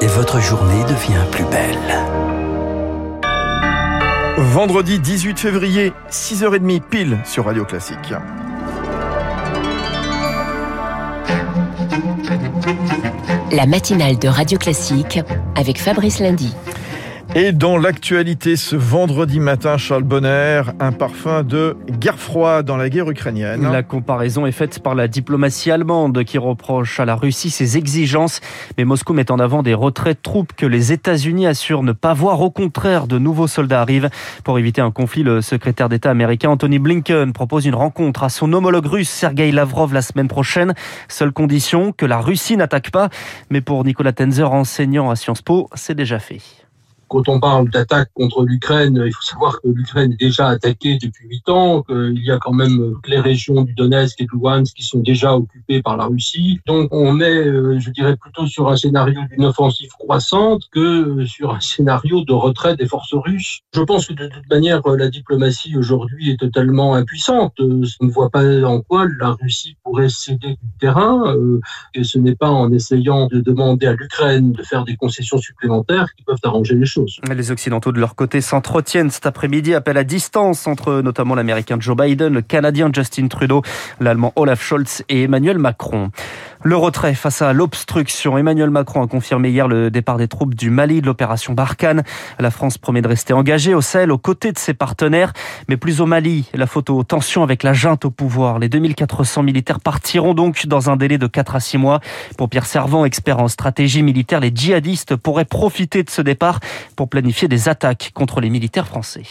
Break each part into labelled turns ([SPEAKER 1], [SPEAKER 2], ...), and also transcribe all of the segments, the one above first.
[SPEAKER 1] Et votre journée devient plus belle.
[SPEAKER 2] Vendredi 18 février, 6h30 pile sur Radio Classique.
[SPEAKER 3] La matinale de Radio Classique avec Fabrice Lundy.
[SPEAKER 2] Et dans l'actualité ce vendredi matin, Charles Bonner, un parfum de guerre froide dans la guerre ukrainienne.
[SPEAKER 4] La comparaison est faite par la diplomatie allemande qui reproche à la Russie ses exigences, mais Moscou met en avant des retraits de troupes que les États-Unis assurent ne pas voir. Au contraire, de nouveaux soldats arrivent. Pour éviter un conflit, le secrétaire d'État américain Anthony Blinken propose une rencontre à son homologue russe Sergei Lavrov la semaine prochaine. Seule condition, que la Russie n'attaque pas. Mais pour Nicolas Tenzer, enseignant à Sciences Po, c'est déjà fait.
[SPEAKER 5] Quand on parle d'attaque contre l'Ukraine, il faut savoir que l'Ukraine est déjà attaquée depuis huit ans, qu'il y a quand même les régions du Donetsk et de Luhansk qui sont déjà occupées par la Russie. Donc on est, euh, je dirais, plutôt sur un scénario d'une offensive croissante que sur un scénario de retrait des forces russes. Je pense que de toute manière, la diplomatie aujourd'hui est totalement impuissante. Euh, je ne vois pas en quoi la Russie pourrait céder du terrain. Euh, et ce n'est pas en essayant de demander à l'Ukraine de faire des concessions supplémentaires qui peuvent arranger les choses.
[SPEAKER 4] Les Occidentaux, de leur côté, s'entretiennent cet après-midi. Appel à distance entre notamment l'Américain Joe Biden, le Canadien Justin Trudeau, l'Allemand Olaf Scholz et Emmanuel Macron. Le retrait face à l'obstruction. Emmanuel Macron a confirmé hier le départ des troupes du Mali de l'opération Barkhane. La France promet de rester engagée au Sahel aux côtés de ses partenaires, mais plus au Mali. La photo tension avec la junte au pouvoir. Les 2400 militaires partiront donc dans un délai de 4 à 6 mois. Pour Pierre Servant, expert en stratégie militaire, les djihadistes pourraient profiter de ce départ pour planifier des attaques contre les militaires français.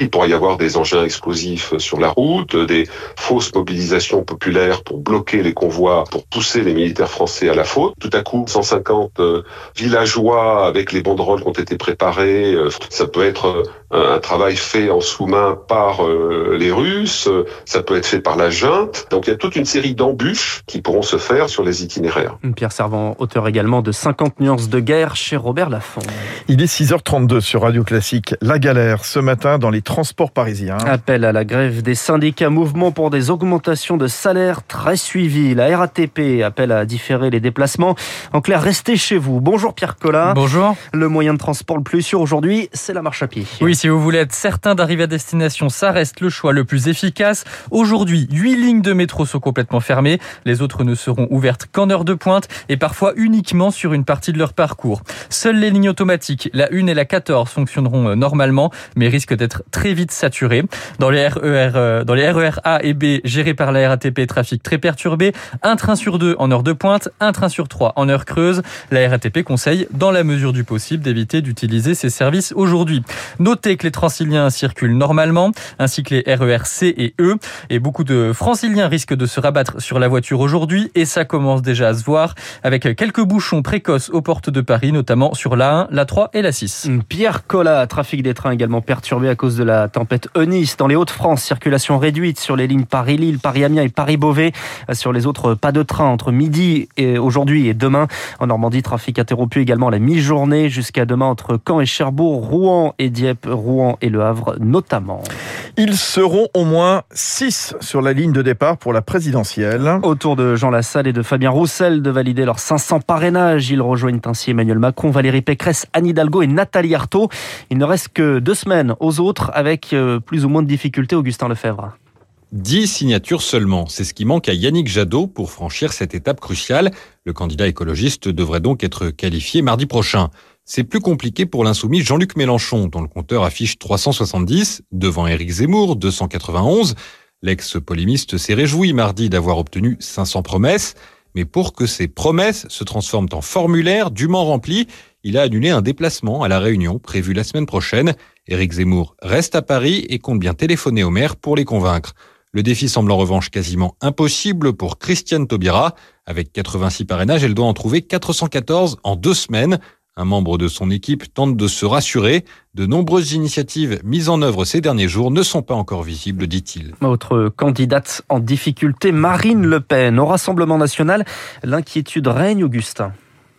[SPEAKER 6] Il pourrait y avoir des engins explosifs sur la route, des fausses mobilisations populaires pour bloquer les convois, pour pousser les militaires français à la faute. Tout à coup, 150 euh, villageois avec les banderoles qui ont été préparés. Euh, ça peut être euh, un travail fait en sous-main par les Russes, ça peut être fait par la junte. Donc il y a toute une série d'embûches qui pourront se faire sur les itinéraires.
[SPEAKER 4] Pierre Servant, auteur également de 50 nuances de guerre chez Robert Laffont.
[SPEAKER 2] Il est 6h32 sur Radio Classique. La galère ce matin dans les transports parisiens.
[SPEAKER 4] Appel à la grève des syndicats, mouvement pour des augmentations de salaire très suivies. La RATP appelle à différer les déplacements. En clair, restez chez vous. Bonjour Pierre Collat.
[SPEAKER 7] Bonjour.
[SPEAKER 4] Le moyen de transport le plus sûr aujourd'hui, c'est la marche à pied.
[SPEAKER 7] Oui, si vous voulez être certain d'arriver à destination, ça reste le choix le plus efficace. Aujourd'hui, huit lignes de métro sont complètement fermées. Les autres ne seront ouvertes qu'en heure de pointe et parfois uniquement sur une partie de leur parcours. Seules les lignes automatiques, la 1 et la 14, fonctionneront euh, normalement, mais risquent d'être très vite saturées. Dans les RER, euh, dans les RER A et B gérés par la RATP, trafic très perturbé. Un train sur deux en heure de pointe, un train sur trois en heure creuse. La RATP conseille, dans la mesure du possible, d'éviter d'utiliser ces services aujourd'hui. Notez que les Transiliens circulent normalement, ainsi que les RER C et E. Et beaucoup de Franciliens risquent de se rabattre sur la voiture aujourd'hui, et ça commence déjà à se voir, avec quelques bouchons précoces aux portes de Paris, notamment sur la 1, la 3 et la 6.
[SPEAKER 4] Pierre Collat, trafic des trains également perturbé à cause de la tempête Eunice. Dans les Hauts-de-France, circulation réduite sur les lignes Paris-Lille, Paris-Amiens et Paris-Beauvais. Sur les autres, pas de train entre midi et aujourd'hui et demain. En Normandie, trafic interrompu également à la mi-journée jusqu'à demain entre Caen et Cherbourg, Rouen et Dieppe, Rouen et Le Havre notamment.
[SPEAKER 2] Ils seront au moins 6 sur la ligne de départ pour la présidentielle.
[SPEAKER 4] Autour de Jean Lassalle et de Fabien Roussel de valider leurs 500 parrainages. Ils rejoignent ainsi Emmanuel Macron, Valérie Pécresse, Anne Hidalgo et Nathalie Arthaud. Il ne reste que deux semaines aux autres avec euh, plus ou moins de difficultés, Augustin Lefebvre.
[SPEAKER 8] 10 signatures seulement, c'est ce qui manque à Yannick Jadot pour franchir cette étape cruciale. Le candidat écologiste devrait donc être qualifié mardi prochain. C'est plus compliqué pour l'insoumis Jean-Luc Mélenchon, dont le compteur affiche 370, devant Éric Zemmour, 291. L'ex-polémiste s'est réjoui mardi d'avoir obtenu 500 promesses, mais pour que ces promesses se transforment en formulaires dûment remplis, il a annulé un déplacement à la Réunion prévu la semaine prochaine. Éric Zemmour reste à Paris et compte bien téléphoner au maire pour les convaincre. Le défi semble en revanche quasiment impossible pour Christiane Taubira. Avec 86 parrainages, elle doit en trouver 414 en deux semaines. Un membre de son équipe tente de se rassurer. De nombreuses initiatives mises en œuvre ces derniers jours ne sont pas encore visibles, dit-il.
[SPEAKER 4] Autre candidate en difficulté, Marine Le Pen. Au Rassemblement national, l'inquiétude règne, Augustin.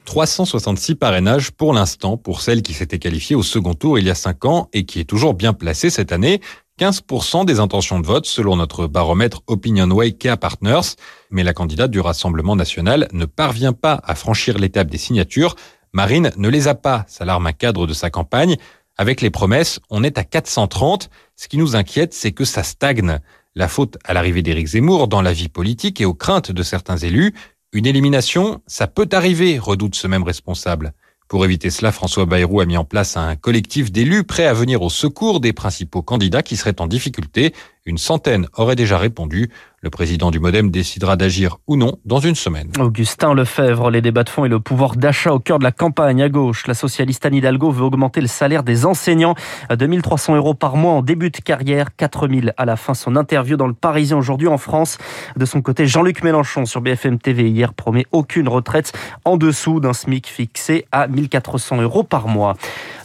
[SPEAKER 8] 366 parrainages pour l'instant pour celle qui s'était qualifiée au second tour il y a 5 ans et qui est toujours bien placée cette année. 15% des intentions de vote selon notre baromètre Opinionway Care Partners. Mais la candidate du Rassemblement national ne parvient pas à franchir l'étape des signatures. Marine ne les a pas, s'alarme un cadre de sa campagne. Avec les promesses, on est à 430. Ce qui nous inquiète, c'est que ça stagne. La faute à l'arrivée d'Éric Zemmour dans la vie politique et aux craintes de certains élus. Une élimination, ça peut arriver, redoute ce même responsable. Pour éviter cela, François Bayrou a mis en place un collectif d'élus prêts à venir au secours des principaux candidats qui seraient en difficulté. Une centaine aurait déjà répondu. Le président du Modem décidera d'agir ou non dans une semaine.
[SPEAKER 4] Augustin Lefebvre, les débats de fond et le pouvoir d'achat au cœur de la campagne à gauche. La socialiste Anne Hidalgo veut augmenter le salaire des enseignants à 2300 euros par mois en début de carrière, 4000 à la fin. Son interview dans le Parisien aujourd'hui en France. De son côté, Jean-Luc Mélenchon sur BFM TV hier promet aucune retraite en dessous d'un SMIC fixé à 1400 euros par mois.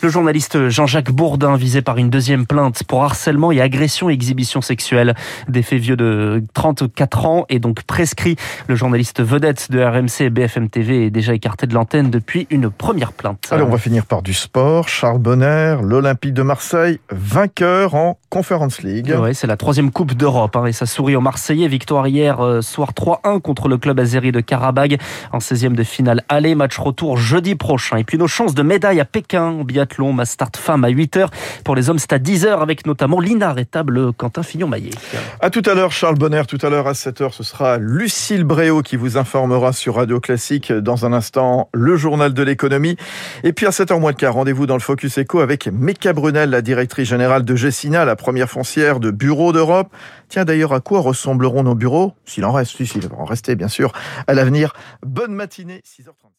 [SPEAKER 4] Le journaliste Jean-Jacques Bourdin visé par une deuxième plainte pour harcèlement et agression et exhibition Des faits vieux de 34 ans et donc prescrit. Le journaliste vedette de RMC et BFM TV est déjà écarté de l'antenne depuis une première plainte.
[SPEAKER 2] Alors on va finir par du sport. Charles Bonner, l'Olympique de Marseille, vainqueur en Conference League.
[SPEAKER 4] Ouais, c'est la troisième Coupe d'Europe hein, et ça sourit aux Marseillais. Victoire hier euh, soir 3-1 contre le club azéri de Karabag en 16e de finale aller. Match retour jeudi prochain. Et puis nos chances de médaille à Pékin au biathlon, ma start femme à 8h. Pour les hommes, c'est à 10h avec notamment l'inarrêtable Quentin Fillon-Maillet.
[SPEAKER 2] À tout à l'heure, Charles Bonner. Tout à l'heure à 7h, ce sera Lucille Bréau qui vous informera sur Radio Classique. Dans un instant, le journal de l'économie. Et puis à 7h moins de quart, rendez-vous dans le Focus Eco avec Meka Brunel, la directrice générale de Gessina, la première foncière de bureaux d'Europe. Tiens d'ailleurs, à quoi ressembleront nos bureaux S'il en reste, s'il va en rester bien sûr, à l'avenir. Bonne matinée, 6h30.